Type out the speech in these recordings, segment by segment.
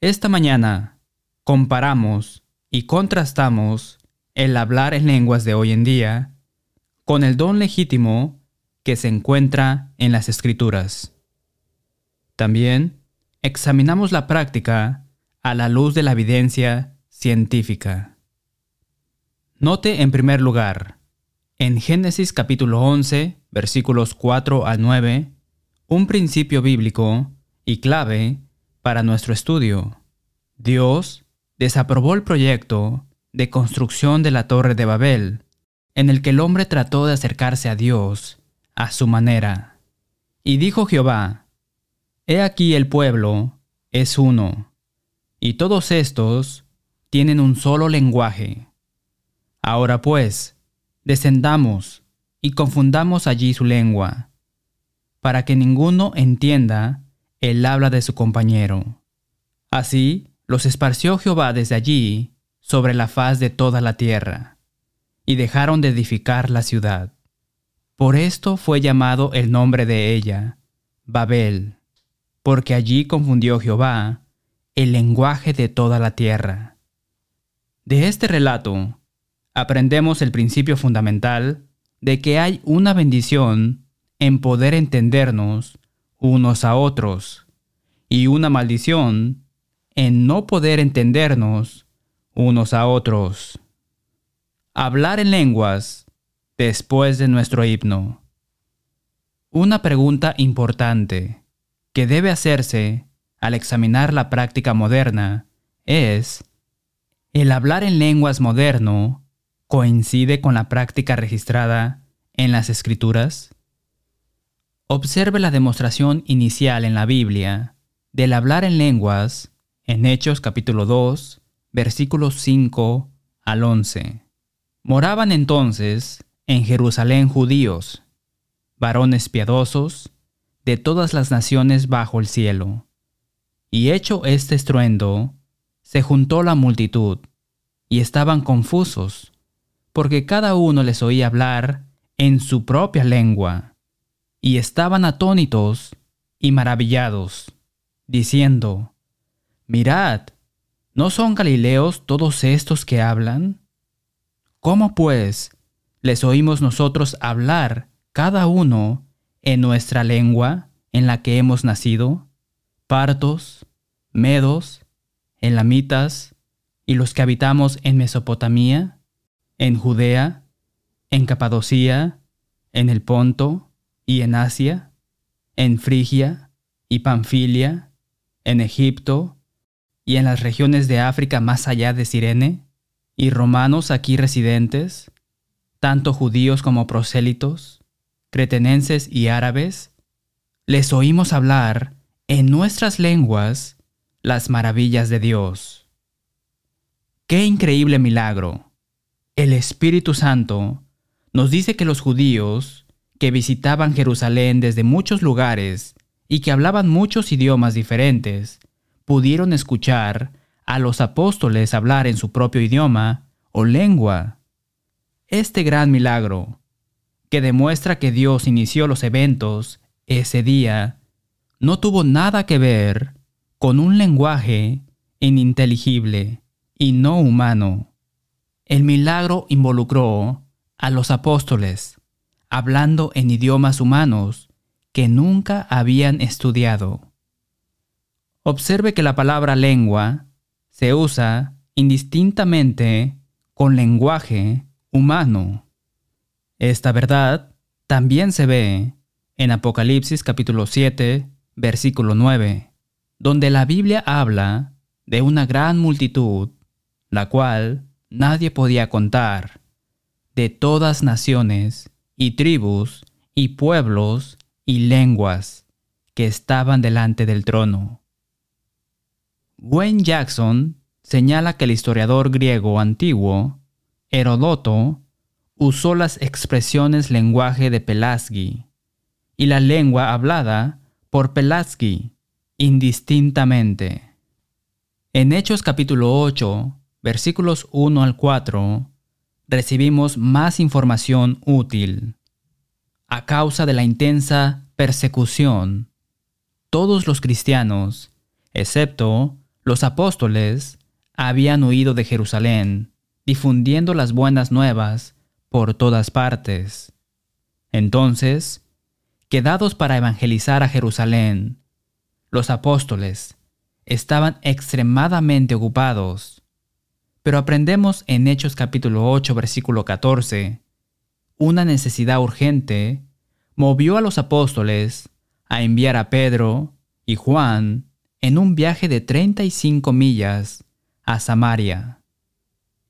Esta mañana comparamos y contrastamos el hablar en lenguas de hoy en día con el don legítimo que se encuentra en las escrituras. También examinamos la práctica a la luz de la evidencia científica. Note en primer lugar, en Génesis capítulo 11, versículos 4 al 9, un principio bíblico y clave para nuestro estudio. Dios desaprobó el proyecto de construcción de la Torre de Babel, en el que el hombre trató de acercarse a Dios a su manera. Y dijo Jehová, He aquí el pueblo es uno, y todos estos tienen un solo lenguaje. Ahora pues, descendamos y confundamos allí su lengua, para que ninguno entienda el habla de su compañero. Así los esparció Jehová desde allí sobre la faz de toda la tierra, y dejaron de edificar la ciudad. Por esto fue llamado el nombre de ella, Babel, porque allí confundió Jehová el lenguaje de toda la tierra. De este relato aprendemos el principio fundamental de que hay una bendición en poder entendernos unos a otros y una maldición en no poder entendernos unos a otros. Hablar en lenguas después de nuestro himno. Una pregunta importante que debe hacerse al examinar la práctica moderna es, ¿el hablar en lenguas moderno coincide con la práctica registrada en las escrituras? Observe la demostración inicial en la Biblia del hablar en lenguas en Hechos capítulo 2, versículos 5 al 11. Moraban entonces en Jerusalén judíos, varones piadosos, de todas las naciones bajo el cielo. Y hecho este estruendo, se juntó la multitud, y estaban confusos, porque cada uno les oía hablar en su propia lengua y estaban atónitos y maravillados, diciendo, Mirad, ¿no son Galileos todos estos que hablan? ¿Cómo pues les oímos nosotros hablar cada uno en nuestra lengua en la que hemos nacido? Partos, medos, elamitas y los que habitamos en Mesopotamia, en Judea, en Capadocia, en el Ponto, y en Asia, en Frigia y Panfilia, en Egipto y en las regiones de África más allá de Sirene, y romanos aquí residentes, tanto judíos como prosélitos, cretenenses y árabes, les oímos hablar en nuestras lenguas las maravillas de Dios. ¡Qué increíble milagro! El Espíritu Santo nos dice que los judíos que visitaban Jerusalén desde muchos lugares y que hablaban muchos idiomas diferentes, pudieron escuchar a los apóstoles hablar en su propio idioma o lengua. Este gran milagro, que demuestra que Dios inició los eventos ese día, no tuvo nada que ver con un lenguaje ininteligible y no humano. El milagro involucró a los apóstoles, hablando en idiomas humanos que nunca habían estudiado. Observe que la palabra lengua se usa indistintamente con lenguaje humano. Esta verdad también se ve en Apocalipsis capítulo 7, versículo 9, donde la Biblia habla de una gran multitud, la cual nadie podía contar, de todas naciones y tribus, y pueblos, y lenguas, que estaban delante del trono. Wayne Jackson señala que el historiador griego antiguo, Herodoto, usó las expresiones lenguaje de Pelasgi y la lengua hablada por Pelasgi indistintamente. En Hechos capítulo 8, versículos 1 al 4, recibimos más información útil. A causa de la intensa persecución, todos los cristianos, excepto Los apóstoles habían huido de Jerusalén, difundiendo las buenas nuevas por todas partes. Entonces, quedados para evangelizar a Jerusalén, los apóstoles estaban extremadamente ocupados. Pero aprendemos en Hechos capítulo 8 versículo 14, una necesidad urgente movió a los apóstoles a enviar a Pedro y Juan en un viaje de 35 millas a Samaria.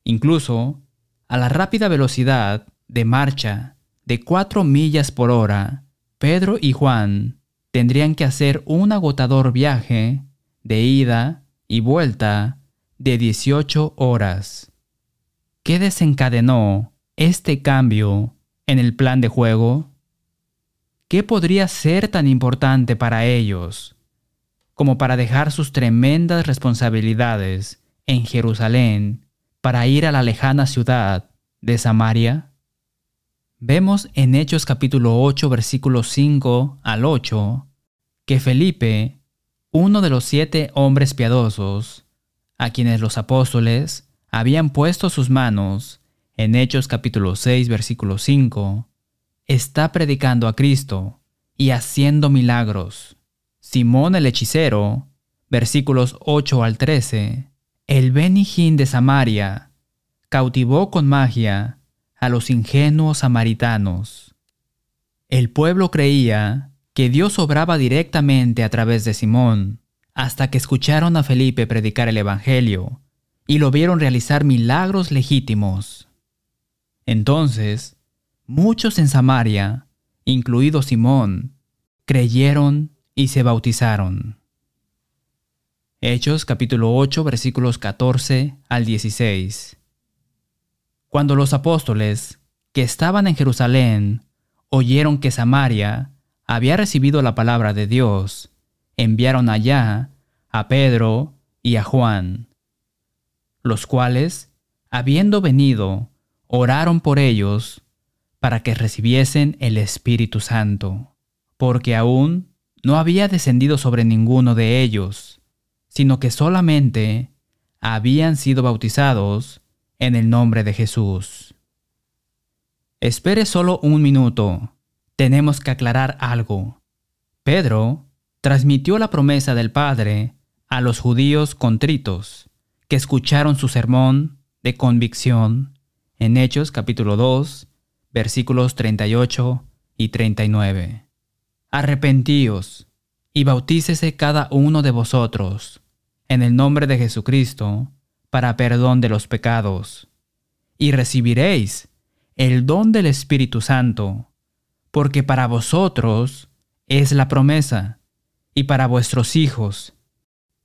Incluso a la rápida velocidad de marcha de 4 millas por hora, Pedro y Juan tendrían que hacer un agotador viaje de ida y vuelta de 18 horas. ¿Qué desencadenó este cambio en el plan de juego? ¿Qué podría ser tan importante para ellos como para dejar sus tremendas responsabilidades en Jerusalén para ir a la lejana ciudad de Samaria? Vemos en Hechos capítulo 8 versículos 5 al 8 que Felipe, uno de los siete hombres piadosos, a quienes los apóstoles habían puesto sus manos en Hechos capítulo 6 versículo 5, está predicando a Cristo y haciendo milagros. Simón el hechicero, versículos 8 al 13, el Benijín de Samaria, cautivó con magia a los ingenuos samaritanos. El pueblo creía que Dios obraba directamente a través de Simón, hasta que escucharon a Felipe predicar el Evangelio y lo vieron realizar milagros legítimos. Entonces, muchos en Samaria, incluido Simón, creyeron y se bautizaron. Hechos capítulo 8 versículos 14 al 16. Cuando los apóstoles, que estaban en Jerusalén, oyeron que Samaria había recibido la palabra de Dios, enviaron allá a Pedro y a Juan, los cuales, habiendo venido, oraron por ellos para que recibiesen el Espíritu Santo, porque aún no había descendido sobre ninguno de ellos, sino que solamente habían sido bautizados en el nombre de Jesús. Espere solo un minuto. Tenemos que aclarar algo. Pedro transmitió la promesa del Padre a los judíos contritos, que escucharon su sermón de convicción en Hechos capítulo 2, versículos 38 y 39. Arrepentíos y bautícese cada uno de vosotros en el nombre de Jesucristo para perdón de los pecados, y recibiréis el don del Espíritu Santo, porque para vosotros es la promesa, y para vuestros hijos,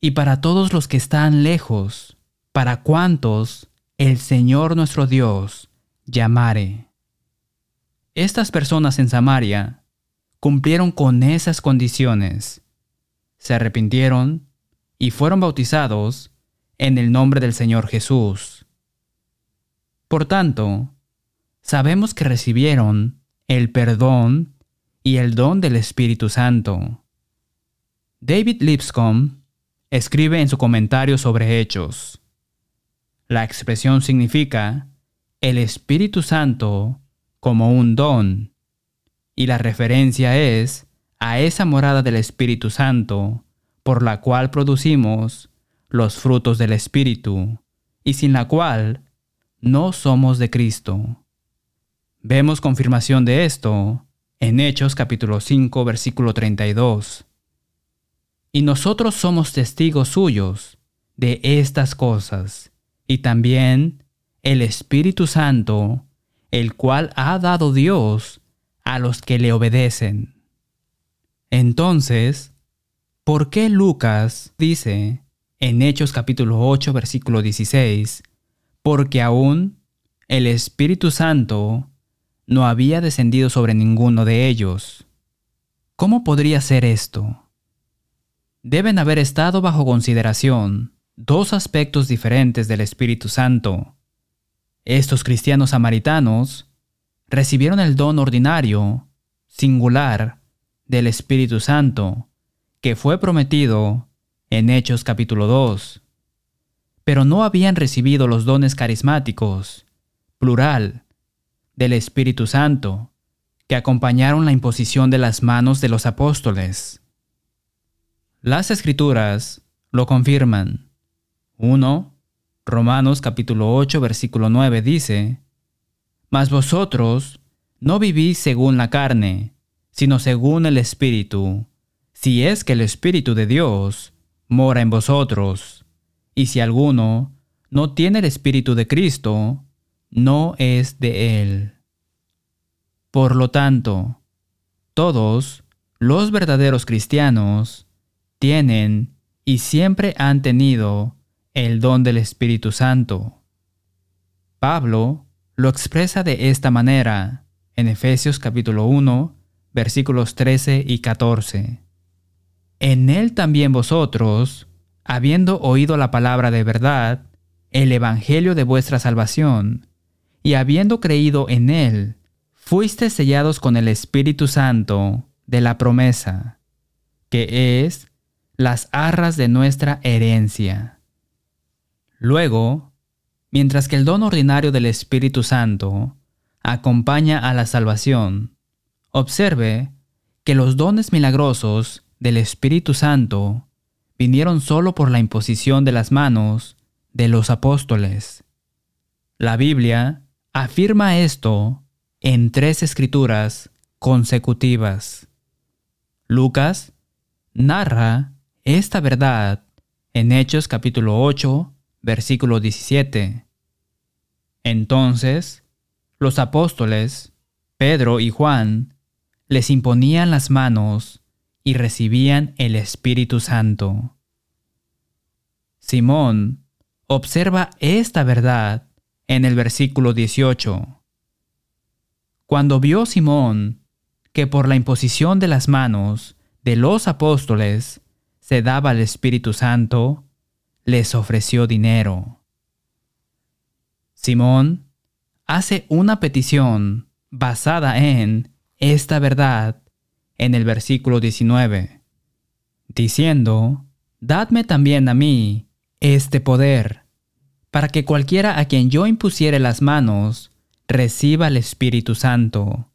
y para todos los que están lejos, para cuantos el Señor nuestro Dios llamare. Estas personas en Samaria cumplieron con esas condiciones, se arrepintieron y fueron bautizados en el nombre del Señor Jesús. Por tanto, sabemos que recibieron el perdón y el don del Espíritu Santo. David Lipscomb escribe en su comentario sobre Hechos. La expresión significa el Espíritu Santo como un don, y la referencia es a esa morada del Espíritu Santo por la cual producimos los frutos del Espíritu, y sin la cual no somos de Cristo. Vemos confirmación de esto en Hechos capítulo 5 versículo 32. Y nosotros somos testigos suyos de estas cosas, y también el Espíritu Santo, el cual ha dado Dios a los que le obedecen. Entonces, ¿por qué Lucas dice en Hechos capítulo 8 versículo 16, porque aún el Espíritu Santo no había descendido sobre ninguno de ellos. ¿Cómo podría ser esto? Deben haber estado bajo consideración dos aspectos diferentes del Espíritu Santo. Estos cristianos samaritanos recibieron el don ordinario, singular, del Espíritu Santo, que fue prometido en Hechos capítulo 2. pero no habían recibido los dones carismáticos, plural, del Espíritu Santo, que acompañaron la imposición de las manos de los apóstoles. Las escrituras lo confirman. 1. Romanos capítulo 8 versículo 9 dice, Mas vosotros no vivís según la carne, sino según el Espíritu, si es que el Espíritu de Dios mora en vosotros. Y si alguno no tiene el Espíritu de Cristo, no es de él. Por lo tanto, todos los verdaderos cristianos tienen y siempre han tenido el don del Espíritu Santo. Pablo lo expresa de esta manera en Efesios capítulo 1, versículos 13 y 14. En él también vosotros, habiendo oído la palabra de verdad, el Evangelio de vuestra salvación, y habiendo creído en él, fuiste sellados con el Espíritu Santo de la promesa, que es las arras de nuestra herencia. Luego, mientras que el don ordinario del Espíritu Santo acompaña a la salvación, observe que los dones milagrosos del Espíritu Santo vinieron solo por la imposición de las manos de los apóstoles. La Biblia afirma esto en tres escrituras consecutivas. Lucas narra esta verdad en Hechos capítulo 8, versículo 17. Entonces, los apóstoles, Pedro y Juan, les imponían las manos y recibían el Espíritu Santo. Simón observa esta verdad en el versículo 18. Cuando vio Simón que por la imposición de las manos de los apóstoles se daba al Espíritu Santo, les ofreció dinero. Simón hace una petición basada en esta verdad en el versículo 19, diciendo, Dadme también a mí este poder, para que cualquiera a quien yo impusiere las manos reciba el Espíritu Santo.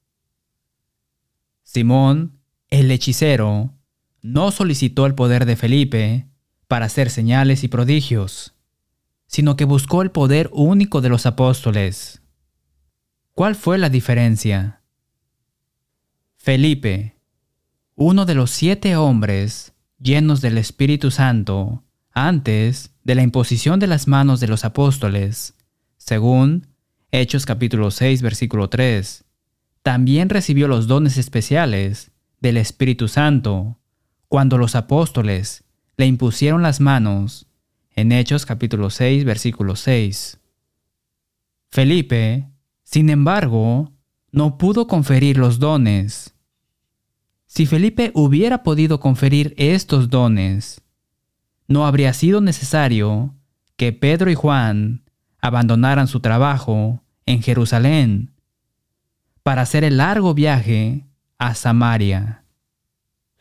Simón, el hechicero, no solicitó el poder de Felipe para hacer señales y prodigios, sino que buscó el poder único de los apóstoles. ¿Cuál fue la diferencia? Felipe, uno de los siete hombres llenos del Espíritu Santo antes de la imposición de las manos de los apóstoles, según Hechos capítulo 6 versículo 3, también recibió los dones especiales del Espíritu Santo cuando los apóstoles le impusieron las manos en Hechos capítulo 6 versículo 6. Felipe, sin embargo, no pudo conferir los dones. Si Felipe hubiera podido conferir estos dones, no habría sido necesario que Pedro y Juan abandonaran su trabajo en Jerusalén para hacer el largo viaje a Samaria.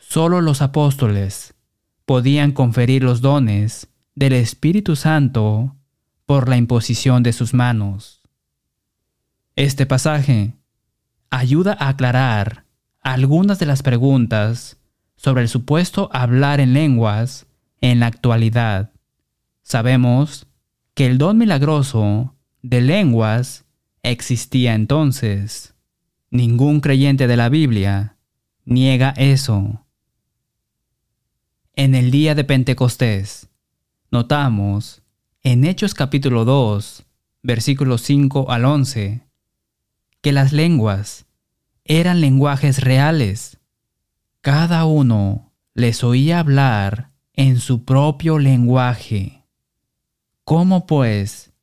Solo los apóstoles podían conferir los dones del Espíritu Santo por la imposición de sus manos. Este pasaje ayuda a aclarar algunas de las preguntas sobre el supuesto hablar en lenguas en la actualidad. Sabemos que el don milagroso de lenguas existía entonces. Ningún creyente de la Biblia niega eso. En el día de Pentecostés, notamos en Hechos capítulo 2, versículos 5 al 11, que las lenguas eran lenguajes reales. Cada uno les oía hablar en su propio lenguaje. ¿Cómo pues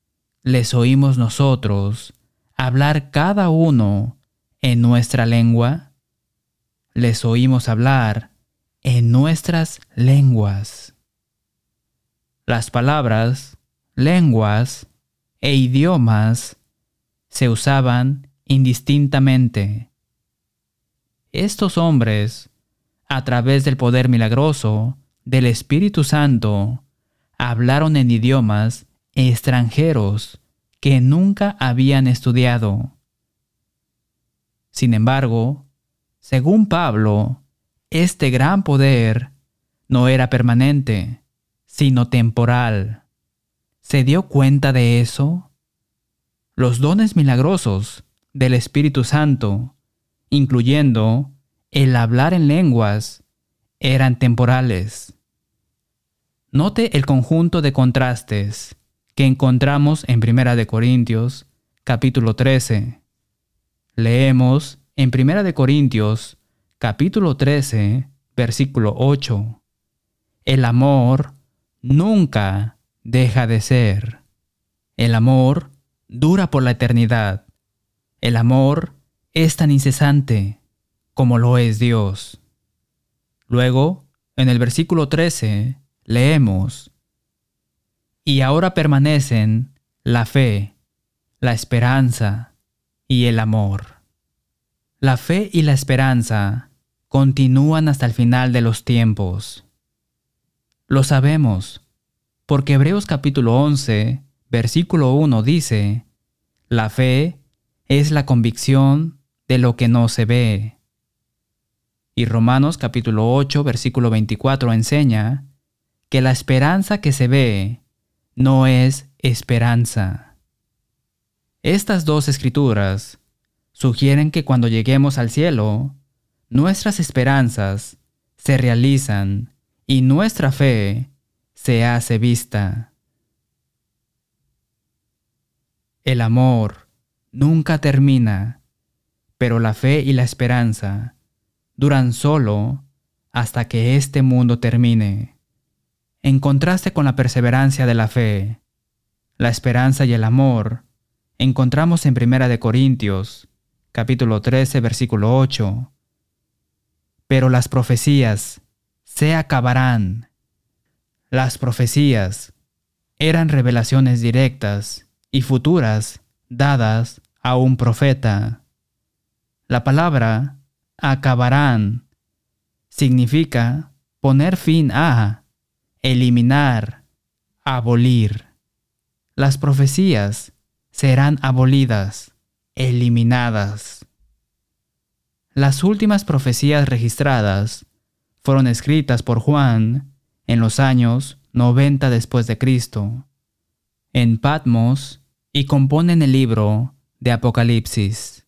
les oímos nosotros hablar cada uno en nuestra lengua? Les oímos hablar en nuestras lenguas. Las palabras, lenguas e idiomas se usaban indistintamente. Estos hombres, a través del poder milagroso del Espíritu Santo, hablaron en idiomas extranjeros que nunca habían estudiado. Sin embargo, según Pablo, este gran poder no era permanente, sino temporal. ¿Se dio cuenta de eso? Los dones milagrosos del Espíritu Santo, incluyendo el hablar en lenguas, eran temporales. Note el conjunto de contrastes que encontramos en Primera de Corintios, capítulo 13. Leemos en Primera de Corintios, capítulo 13, versículo 8. El amor nunca deja de ser. El amor dura por la eternidad. El amor es tan incesante como lo es Dios. Luego, en el versículo 13, leemos, y ahora permanecen la fe, la esperanza y el amor. La fe y la esperanza continúan hasta el final de los tiempos. Lo sabemos, porque Hebreos capítulo 11, versículo 1 dice, La fe es la convicción de lo que no se ve. Y Romanos capítulo 8, versículo 24 enseña que la esperanza que se ve no es esperanza. Estas dos escrituras sugieren que cuando lleguemos al cielo, nuestras esperanzas se realizan y nuestra fe se hace vista. El amor nunca termina, pero la fe y la esperanza duran solo hasta que este mundo termine. En contraste con la perseverancia de la fe, la esperanza y el amor, encontramos en Primera de Corintios, capítulo 13, versículo 8. Pero las profecías se acabarán. Las profecías eran revelaciones directas y futuras dadas a un profeta. La palabra acabarán significa poner fin a eliminar, abolir. Las profecías serán abolidas, eliminadas. Las últimas profecías registradas fueron escritas por Juan en los años 90 después de Cristo, en Patmos y componen el libro de Apocalipsis.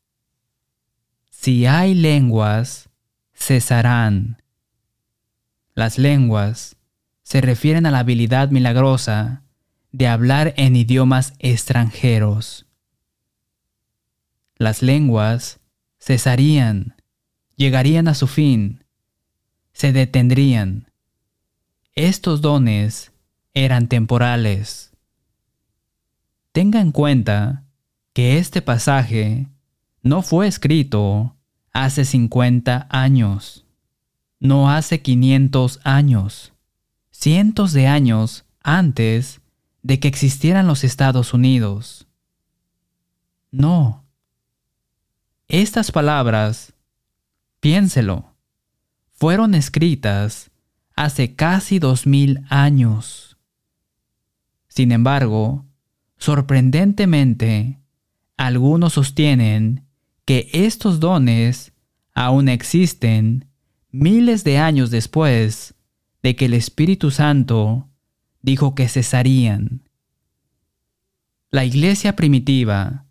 Si hay lenguas, cesarán. Las lenguas se refieren a la habilidad milagrosa de hablar en idiomas extranjeros. Las lenguas cesarían, llegarían a su fin, se detendrían. Estos dones eran temporales. Tenga en cuenta que este pasaje no fue escrito hace 50 años, no hace 500 años cientos de años antes de que existieran los Estados Unidos. No. Estas palabras, piénselo, fueron escritas hace casi dos mil años. Sin embargo, sorprendentemente, algunos sostienen que estos dones aún existen miles de años después de que el Espíritu Santo dijo que cesarían. La iglesia primitiva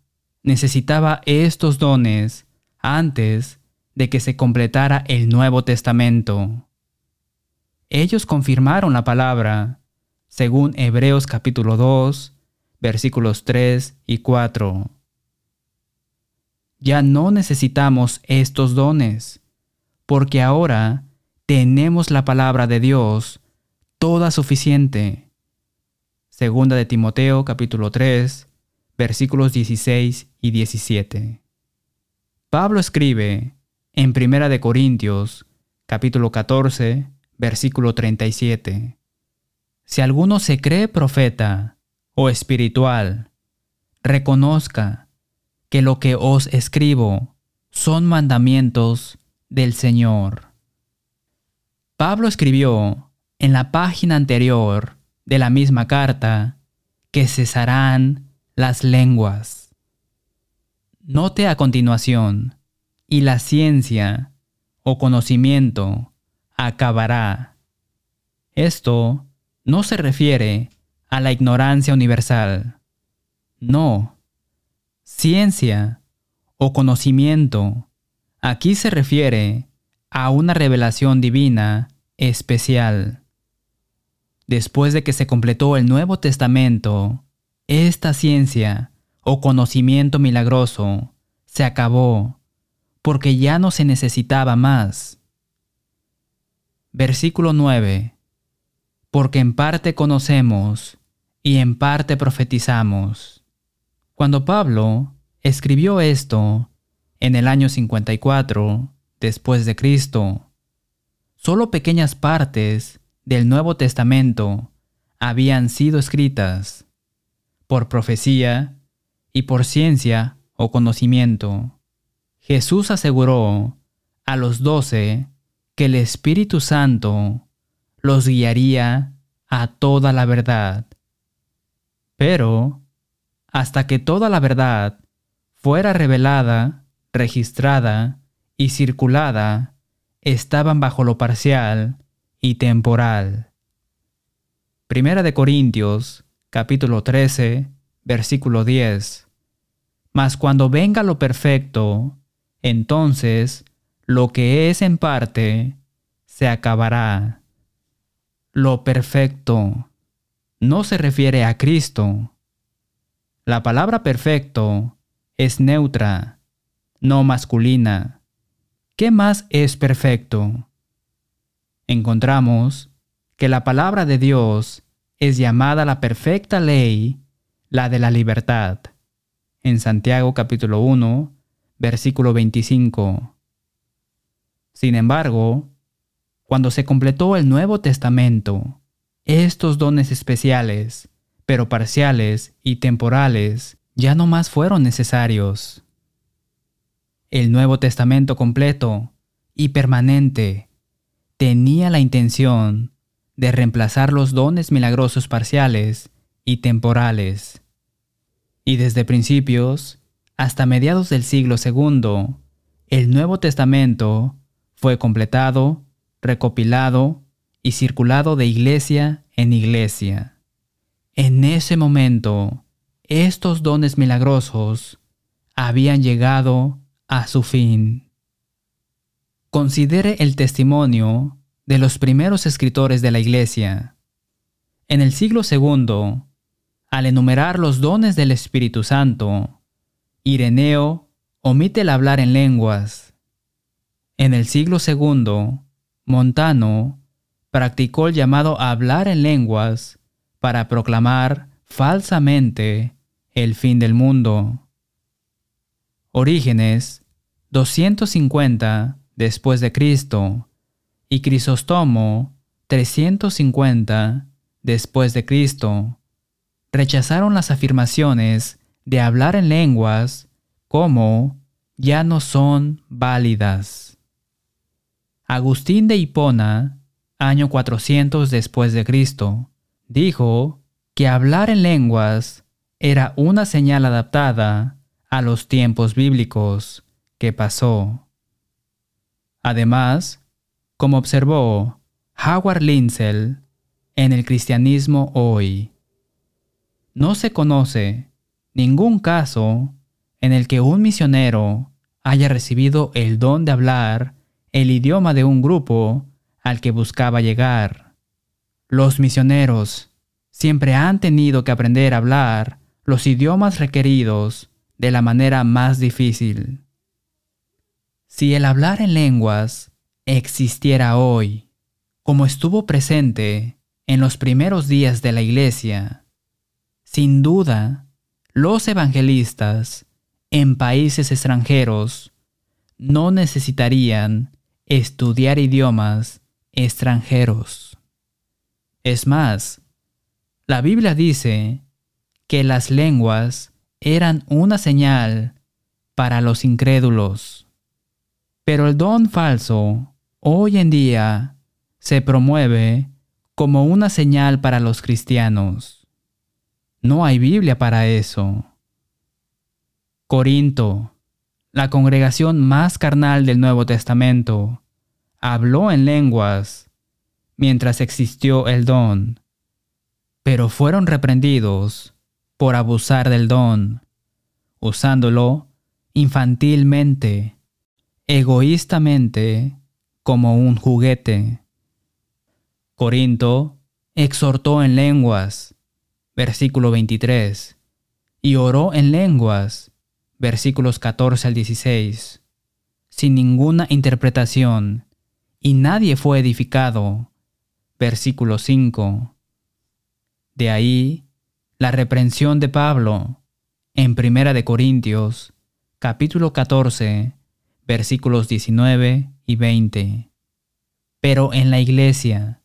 necesitaba estos dones antes de que se completara el Nuevo Testamento. Ellos confirmaron la palabra, según Hebreos capítulo 2, versículos 3 y 4. Ya no necesitamos estos dones, porque ahora tenemos la palabra de Dios toda suficiente. Segunda de Timoteo capítulo 3, versículos 16 y 17. Pablo escribe en Primera de Corintios capítulo 14, versículo 37. Si alguno se cree profeta o espiritual, reconozca que lo que os escribo son mandamientos del Señor. Pablo escribió en la página anterior de la misma carta que cesarán las lenguas. Note a continuación, y la ciencia o conocimiento acabará. Esto no se refiere a la ignorancia universal. No. Ciencia o conocimiento aquí se refiere a una revelación divina especial. Después de que se completó el Nuevo Testamento, esta ciencia o conocimiento milagroso se acabó porque ya no se necesitaba más. Versículo 9. Porque en parte conocemos y en parte profetizamos. Cuando Pablo escribió esto en el año 54 después de Cristo, solo pequeñas partes del Nuevo Testamento habían sido escritas por profecía y por ciencia o conocimiento. Jesús aseguró a los doce que el Espíritu Santo los guiaría a toda la verdad. Pero, hasta que toda la verdad fuera revelada, registrada y circulada, estaban bajo lo parcial y temporal. Primera de Corintios, capítulo 13, versículo 10. Mas cuando venga lo perfecto, entonces lo que es en parte se acabará. Lo perfecto no se refiere a Cristo. La palabra perfecto es neutra, no masculina. ¿Qué más es perfecto? encontramos que la palabra de Dios es llamada la perfecta ley, la de la libertad. En Santiago capítulo 1, versículo 25. Sin embargo, cuando se completó el Nuevo Testamento, estos dones especiales, pero parciales y temporales, ya no más fueron necesarios. El Nuevo Testamento completo y permanente tenía la intención de reemplazar los dones milagrosos parciales y temporales. Y desde principios hasta mediados del siglo II, el Nuevo Testamento fue completado, recopilado y circulado de iglesia en iglesia. En ese momento, estos dones milagrosos habían llegado a su fin. Considere el testimonio de los primeros escritores de la Iglesia. En el siglo II, al enumerar los dones del Espíritu Santo, Ireneo omite el hablar en lenguas. En el siglo II, Montano practicó el llamado hablar en lenguas para proclamar falsamente el fin del mundo. Orígenes 250 después de Cristo y Crisóstomo 350 después de Cristo rechazaron las afirmaciones de hablar en lenguas como ya no son válidas. Agustín de Hipona, año 400 después de Cristo, dijo que hablar en lenguas era una señal adaptada a los tiempos bíblicos que pasó. Además, como observó Howard Lindsell en el cristianismo hoy, no se conoce ningún caso en el que un misionero haya recibido el don de hablar el idioma de un grupo al que buscaba llegar. Los misioneros siempre han tenido que aprender a hablar los idiomas requeridos de la manera más difícil. Si el hablar en lenguas existiera hoy, como estuvo presente en los primeros días de la Iglesia, sin duda, los evangelistas en países extranjeros no necesitarían estudiar idiomas extranjeros. Es más, la Biblia dice que las lenguas eran una señal para los incrédulos. Pero el don falso hoy en día se promueve como una señal para los cristianos. No hay Biblia para eso. Corinto, la congregación más carnal del Nuevo Testamento, habló en lenguas mientras existió el don, pero fueron reprendidos por abusar del don, usándolo infantilmente, egoístamente, como un juguete. Corinto exhortó en lenguas, versículo 23, y oró en lenguas, versículos 14 al 16, sin ninguna interpretación, y nadie fue edificado, versículo 5. De ahí la reprensión de Pablo en Primera de Corintios, capítulo 14, versículos 19 y 20. Pero en la iglesia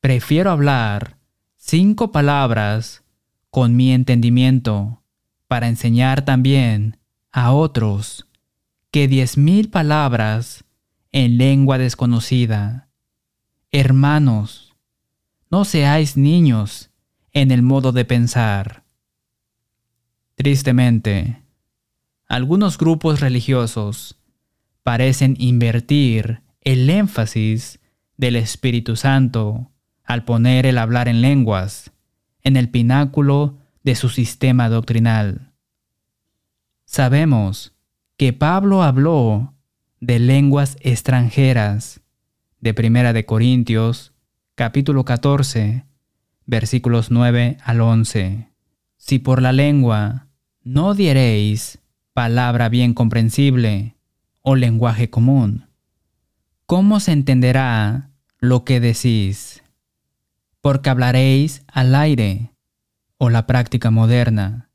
prefiero hablar cinco palabras con mi entendimiento para enseñar también a otros que diez mil palabras en lengua desconocida. Hermanos, no seáis niños en el modo de pensar. Tristemente, algunos grupos religiosos parecen invertir el énfasis del Espíritu Santo al poner el hablar en lenguas en el pináculo de su sistema doctrinal. Sabemos que Pablo habló de lenguas extranjeras de Primera de Corintios, capítulo 14, versículos 9 al 11. Si por la lengua no diereis palabra bien comprensible o lenguaje común, ¿cómo se entenderá lo que decís? Porque hablaréis al aire o la práctica moderna.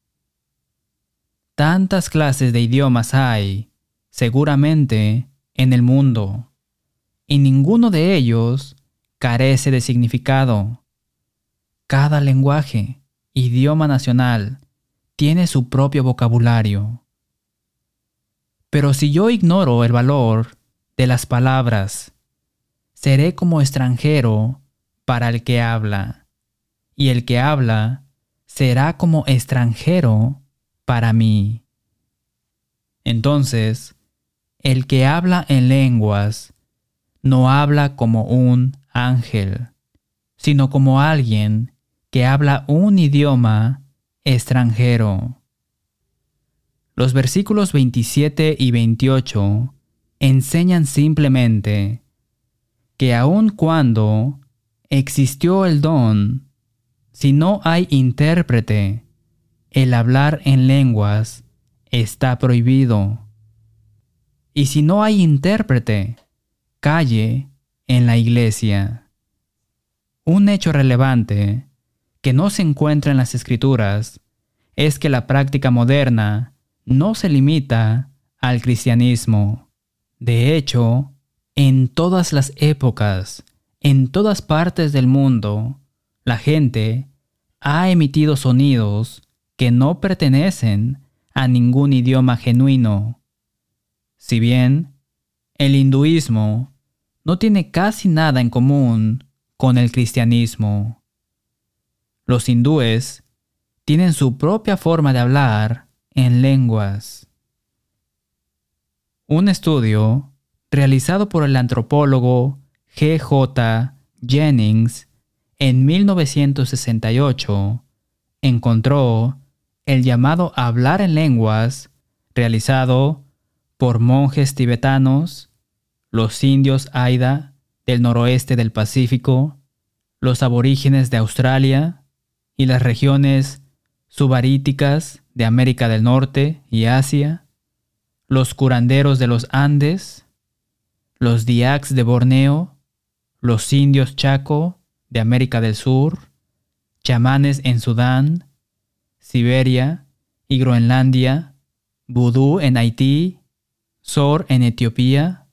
Tantas clases de idiomas hay, seguramente, en el mundo, y ninguno de ellos carece de significado. Cada lenguaje, idioma nacional, tiene su propio vocabulario. Pero si yo ignoro el valor de las palabras, seré como extranjero para el que habla, y el que habla será como extranjero para mí. Entonces, el que habla en lenguas no habla como un ángel, sino como alguien que habla un idioma extranjero. Los versículos 27 y 28 enseñan simplemente que aun cuando existió el don, si no hay intérprete, el hablar en lenguas está prohibido. Y si no hay intérprete, calle en la iglesia. Un hecho relevante que no se encuentra en las escrituras es que la práctica moderna no se limita al cristianismo. De hecho, en todas las épocas, en todas partes del mundo, la gente ha emitido sonidos que no pertenecen a ningún idioma genuino. Si bien el hinduismo no tiene casi nada en común con el cristianismo, los hindúes tienen su propia forma de hablar en lenguas. Un estudio realizado por el antropólogo G. J. Jennings en 1968 encontró el llamado hablar en lenguas realizado por monjes tibetanos, los indios Aida del noroeste del Pacífico, los aborígenes de Australia, y las regiones subaríticas de América del Norte y Asia, los curanderos de los Andes, los diacs de Borneo, los indios Chaco de América del Sur, chamanes en Sudán, Siberia y Groenlandia, vudú en Haití, Sor en Etiopía,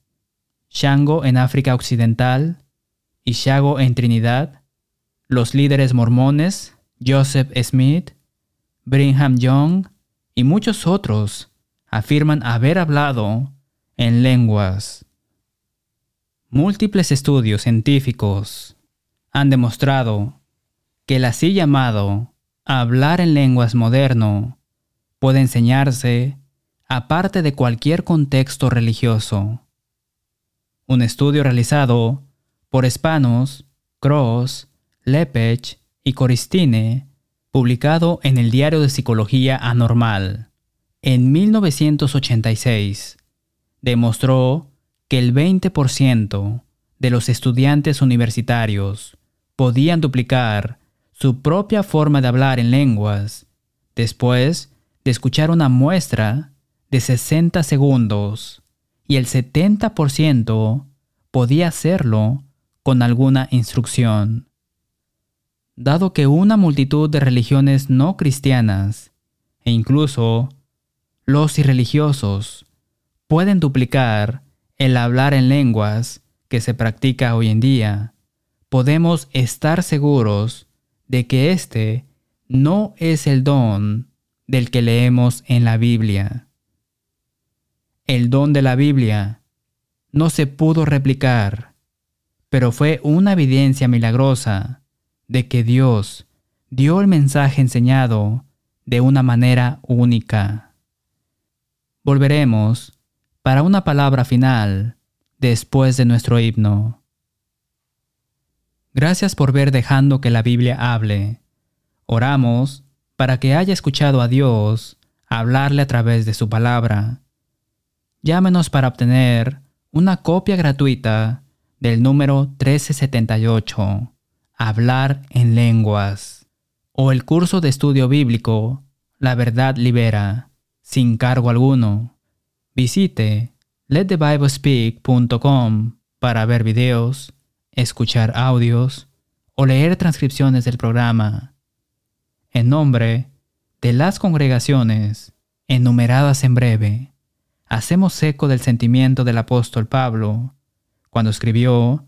Shango en África Occidental y Shago en Trinidad, los líderes mormones Joseph Smith, Brigham Young y muchos otros afirman haber hablado en lenguas. Múltiples estudios científicos han demostrado que el así llamado hablar en lenguas moderno puede enseñarse aparte de cualquier contexto religioso. Un estudio realizado por Spanos, Cross, Lepech y Coristine, publicado en el Diario de Psicología Anormal en 1986, demostró que el 20% de los estudiantes universitarios podían duplicar su propia forma de hablar en lenguas después de escuchar una muestra de 60 segundos y el 70% podía hacerlo con alguna instrucción. Dado que una multitud de religiones no cristianas e incluso los irreligiosos pueden duplicar el hablar en lenguas que se practica hoy en día, podemos estar seguros de que este no es el don del que leemos en la Biblia. El don de la Biblia no se pudo replicar, pero fue una evidencia milagrosa de que Dios dio el mensaje enseñado de una manera única. Volveremos para una palabra final después de nuestro himno. Gracias por ver dejando que la Biblia hable. Oramos para que haya escuchado a Dios hablarle a través de su palabra. Llámenos para obtener una copia gratuita del número 1378, Hablar en lenguas, o el curso de estudio bíblico, La verdad libera, sin cargo alguno. Visite letthebiblespeak.com para ver videos, escuchar audios o leer transcripciones del programa. En nombre de las congregaciones enumeradas en breve, hacemos eco del sentimiento del apóstol Pablo cuando escribió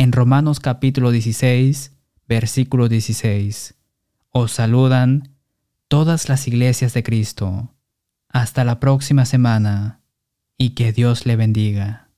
en Romanos capítulo 16, versículo 16, Os saludan todas las iglesias de Cristo. Hasta la próxima semana y que Dios le bendiga.